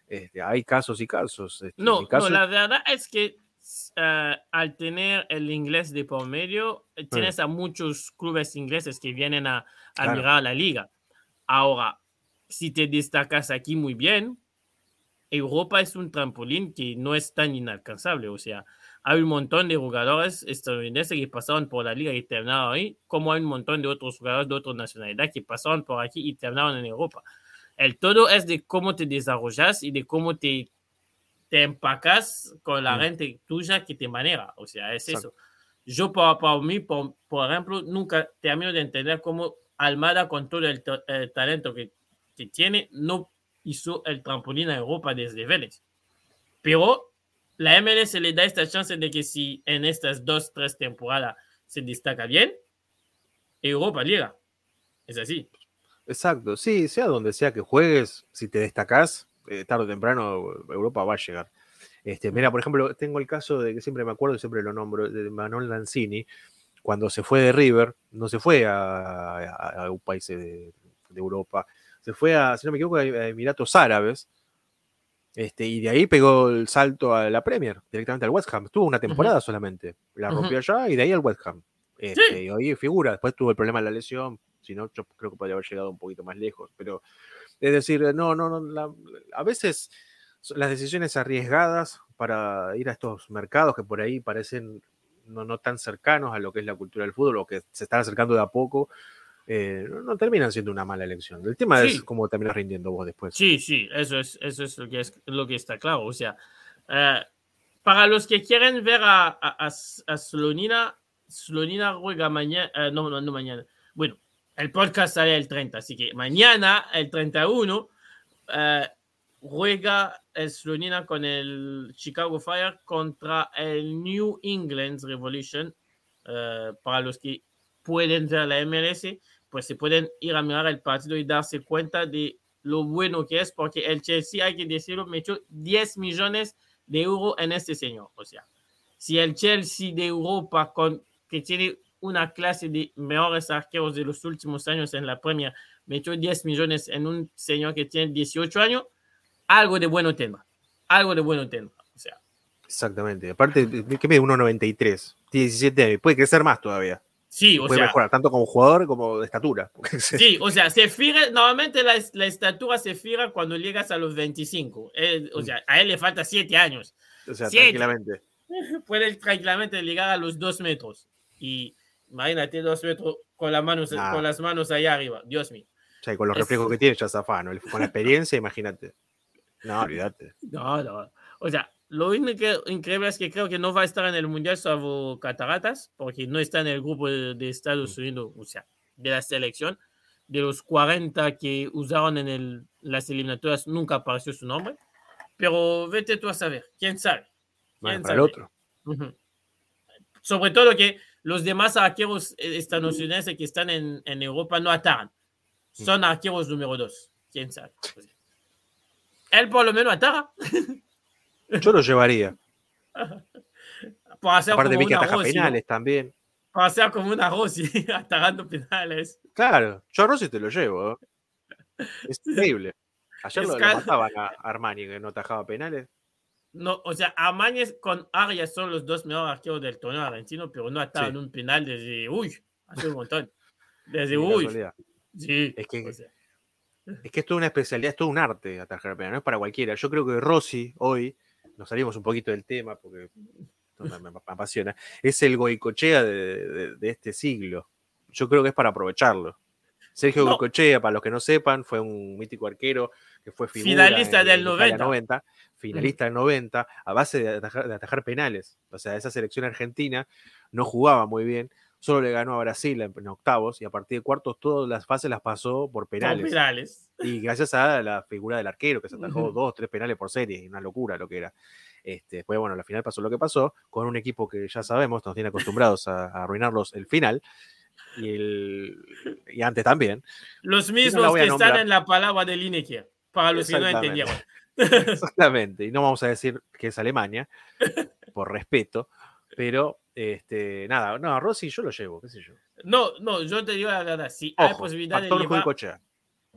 Este, hay casos y casos. Este, No, caso, no, la verdad es que eh, al tener el inglés de por medio, eh, tienes a muchos clubes ingleses que vienen a, a Claro. mirar la liga. Ahora, si te destacas aquí muy bien, Europa es un trampolín que no es tan inalcanzable. O sea, hay un montón de jugadores estadounidenses que pasaron por la liga y terminaron ahí, como hay un montón de otros jugadores de otras nacionalidades que pasaron por aquí y terminaron en Europa. El todo es de cómo te desarrollas y de cómo te, te empacas con la gente tuya que te maneja. O sea, es Exacto. eso. Yo, por, por mí, por, por ejemplo, nunca termino de entender cómo Almada, con todo el talento que, que tiene, no hizo el trampolín a Europa desde Vélez. Pero la MLS le da esta chance de que si en estas dos, tres temporadas se destaca bien, Europa llega. Es así. Exacto, sí, sea donde sea que juegues, si te destacás, eh, tarde o temprano Europa va a llegar. Este, mira, por ejemplo, tengo el caso de que siempre me acuerdo siempre lo nombro, de Manuel Lanzini, cuando se fue de River, no se fue a, un país de Europa, se fue a, si no me equivoco, a Emiratos Árabes, este, y de ahí pegó el salto a la Premier, directamente al West Ham. Tuvo una temporada solamente, la rompió allá y de ahí al West Ham. Este, Y hoy figura, después tuvo el problema de la lesión, si no, yo creo que podría haber llegado un poquito más lejos, pero es decir, no, no, no, la- a veces las decisiones arriesgadas para ir a estos mercados que por ahí parecen no, no tan cercanos a lo que es la cultura del fútbol o que se están acercando de a poco, eh, no, terminan siendo una mala elección. El tema es Sí. cómo terminas rindiendo vos después. Sí, sí, eso es, eso es, lo, que es lo que está claro. O sea, eh, para los que quieren ver a, a, a, Slonina, Slonina juega mañana, eh, no, no, no mañana. Bueno, el podcast sale el 30, así que mañana, el 31, eh, juega el Slonina con el Chicago Fire contra el New England Revolution. Eh, para los que pueden ver la MLS, pues se pueden ir a mirar el partido y darse cuenta de lo bueno que es, porque el Chelsea, hay que decirlo, metió 10 millones de euros en este señor. O sea, si el Chelsea de Europa, con, que tiene una clase de mejores arqueros de los últimos años en la Premier, metió 10 millones en un señor que tiene 18 años, algo de bueno tendrá. Algo de bueno tendrá. O sea, Exactamente. Aparte, ¿qué mide? 1,93. Tiene 17 años. Puede crecer más todavía. Sí, o Puede sea, mejorar, tanto como jugador como de estatura. sí, o sea, se fija, normalmente la, la estatura se fija cuando llegas a los 25. Eh, o Mm. sea, a él le falta 7 años. o sea, Siete. tranquilamente. Puede tranquilamente llegar a los 2 metros. Y imagínate 2 metros con, las manos, Nah. con las manos allá arriba. Dios mío. O sea, con los Es- reflejos que tiene ya zafano. Con la experiencia, imagínate. No, olvídate. No, no. O sea, lo único increíble es que creo que no va a estar en el Mundial salvo Cataratas, porque no está en el grupo de, Estados Unidos, o sea, de la selección. De los 40 que usaron en el- las eliminatorias, nunca apareció su nombre. Pero vete tú a saber, quién sabe. Bueno, ¿Quién para el sabe? otro. Ujú. Sobre todo que los demás arqueros eh, estadounidenses que están en, en Europa no atacan. Son arqueros número dos. ¿Quién sabe? Sea, él por lo menos ataca. Yo lo llevaría. Para hacer Aparte, como vi que ataja Rossi, ¿no? penales también. Para hacer como una Rossi atajando penales. Claro, yo a Rossi te lo llevo. ¿eh? Es increíble. Ayer Es lo, lo ca- mataban a Armani, que no atajaba penales. No, o sea, Amañez con Arias son los dos mejores arqueros del torneo argentino, pero no atajan Sí. un penal desde, uy, hace un montón. Desde, uy, sí. Es que- o sea, Es que es toda una especialidad, es todo un arte atajar penal, no es para cualquiera. Yo creo que Rossi, hoy, nos salimos un poquito del tema porque me, me- me apasiona, es el Goicochea de, de- de este siglo. Yo creo que es para aprovecharlo. Sergio No. Goicochea, para los que no sepan, fue un mítico arquero que fue Finalista en- del en Italia 90. finalista del 90, a base de atajar, de atajar penales. O sea, esa selección argentina no jugaba muy bien, solo le ganó a Brasil en, en octavos y a partir de cuartos todas las fases las pasó por por penales. Y gracias a la figura del arquero, que se atajó Ujú. dos, tres penales por serie, una locura lo que era. Este, después, bueno, al final pasó lo que pasó, con un equipo que ya sabemos, nos tiene acostumbrados a, a arruinarlos el final, y, el, y antes también. Los mismos que están en la palabra de Lineker, para los que no entendieron. Exactamente, y no vamos a decir que es Alemania, por respeto, pero este, nada, no, a Rossi yo lo llevo, qué sé yo. No, no, yo te digo la verdad, si hay Ojo, posibilidad de llevar,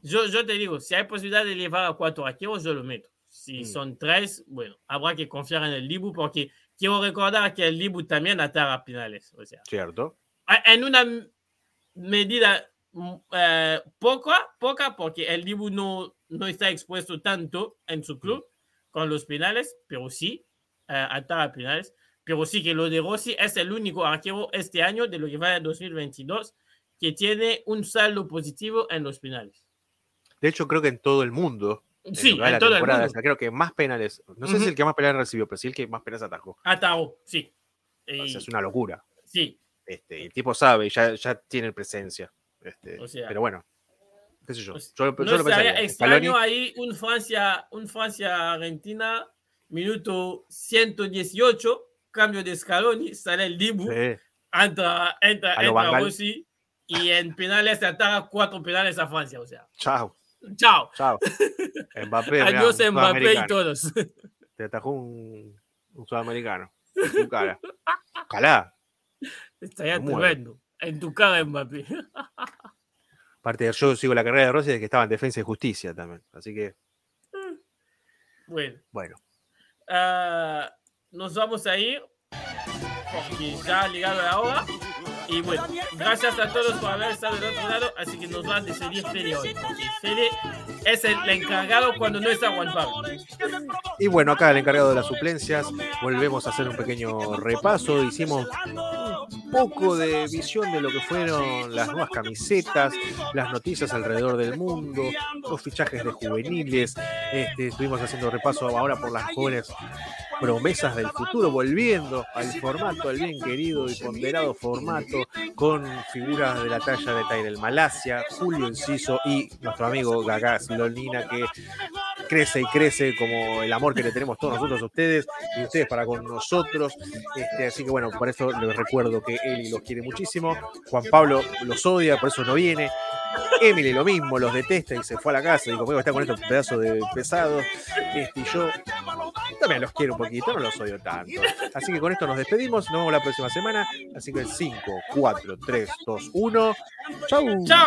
yo, yo te digo, si hay posibilidad de llevar a cuatro arqueros, yo lo meto. Si Mm. son tres, bueno, habrá que confiar en el Dibu porque quiero recordar que el Dibu también ataca penales, o sea, ¿cierto? a- en una medida mm, eh, poca, poca, porque el Dibu no, no está expuesto tanto en su club con los penales, pero sí eh, ataca penales. Pero sí que lo de Rossi es el único arquero este año de lo que va de 2022 que tiene un saldo positivo en los penales. De hecho, creo que en todo el mundo, en Sí, lo en la todo el temporada, mundo. creo que más penales, no sé si el que más penales recibió, pero sí el que más penales atajó. Atajó, sí. O sea, es una locura. sí, Este, el tipo sabe, ya, ya tiene presencia. Este, O sea, pero bueno, qué sé yo. Yo, yo no lo estaría pensaría. extraño ahí un Francia, un Francia-Argentina, minuto 118, cambio de Scaloni, sale el Dibu, sí, entra, entra, A entra. Rossi y en penales se ataca cuatro penales a Francia, o sea, chao, chao. chao. Mbappé, Adiós un Mbappé y todos. Te atajó un, un sudamericano. En tu cara. Ojalá. Estaría tremendo. En tu cara, Mbappé. Aparte, yo sigo la carrera de Rossi desde que estaba en defensa y justicia también. Así que, Bueno, bueno. ah, nos vamos a ir porque ya ha llegado la hora. Y bueno, gracias a todos por haber estado del otro lado. Así que nos va a decidir Fede hoy. Fede es el encargado cuando no está Juan Pablo. Y bueno, acá el encargado de las suplencias, volvemos a hacer un pequeño repaso. Hicimos un poco de visión de lo que fueron las nuevas camisetas, las noticias alrededor del mundo, los fichajes de juveniles. Este, estuvimos haciendo repaso ahora por las jóvenes promesas del futuro, volviendo al formato, al bien querido y ponderado formato, con figuras de la talla de Tyrell Malasia, Julio Enciso y nuestro amigo Gagá Silolina, que crece y crece como el amor que le tenemos todos nosotros a ustedes y ustedes para con nosotros. Este, así que bueno, por eso les recuerdo que Eli los quiere muchísimo, Juan Pablo los odia, por eso no viene. Emily lo mismo, los detesta y se fue a la casa y conmigo está con estos pedazos de pesados. Este, y yo también los quiero un poquito, no los odio tanto. Así que con esto nos despedimos, nos vemos la próxima semana. Así que 5, 4, 3, 2, 1. ¡Chau! ¡Chao!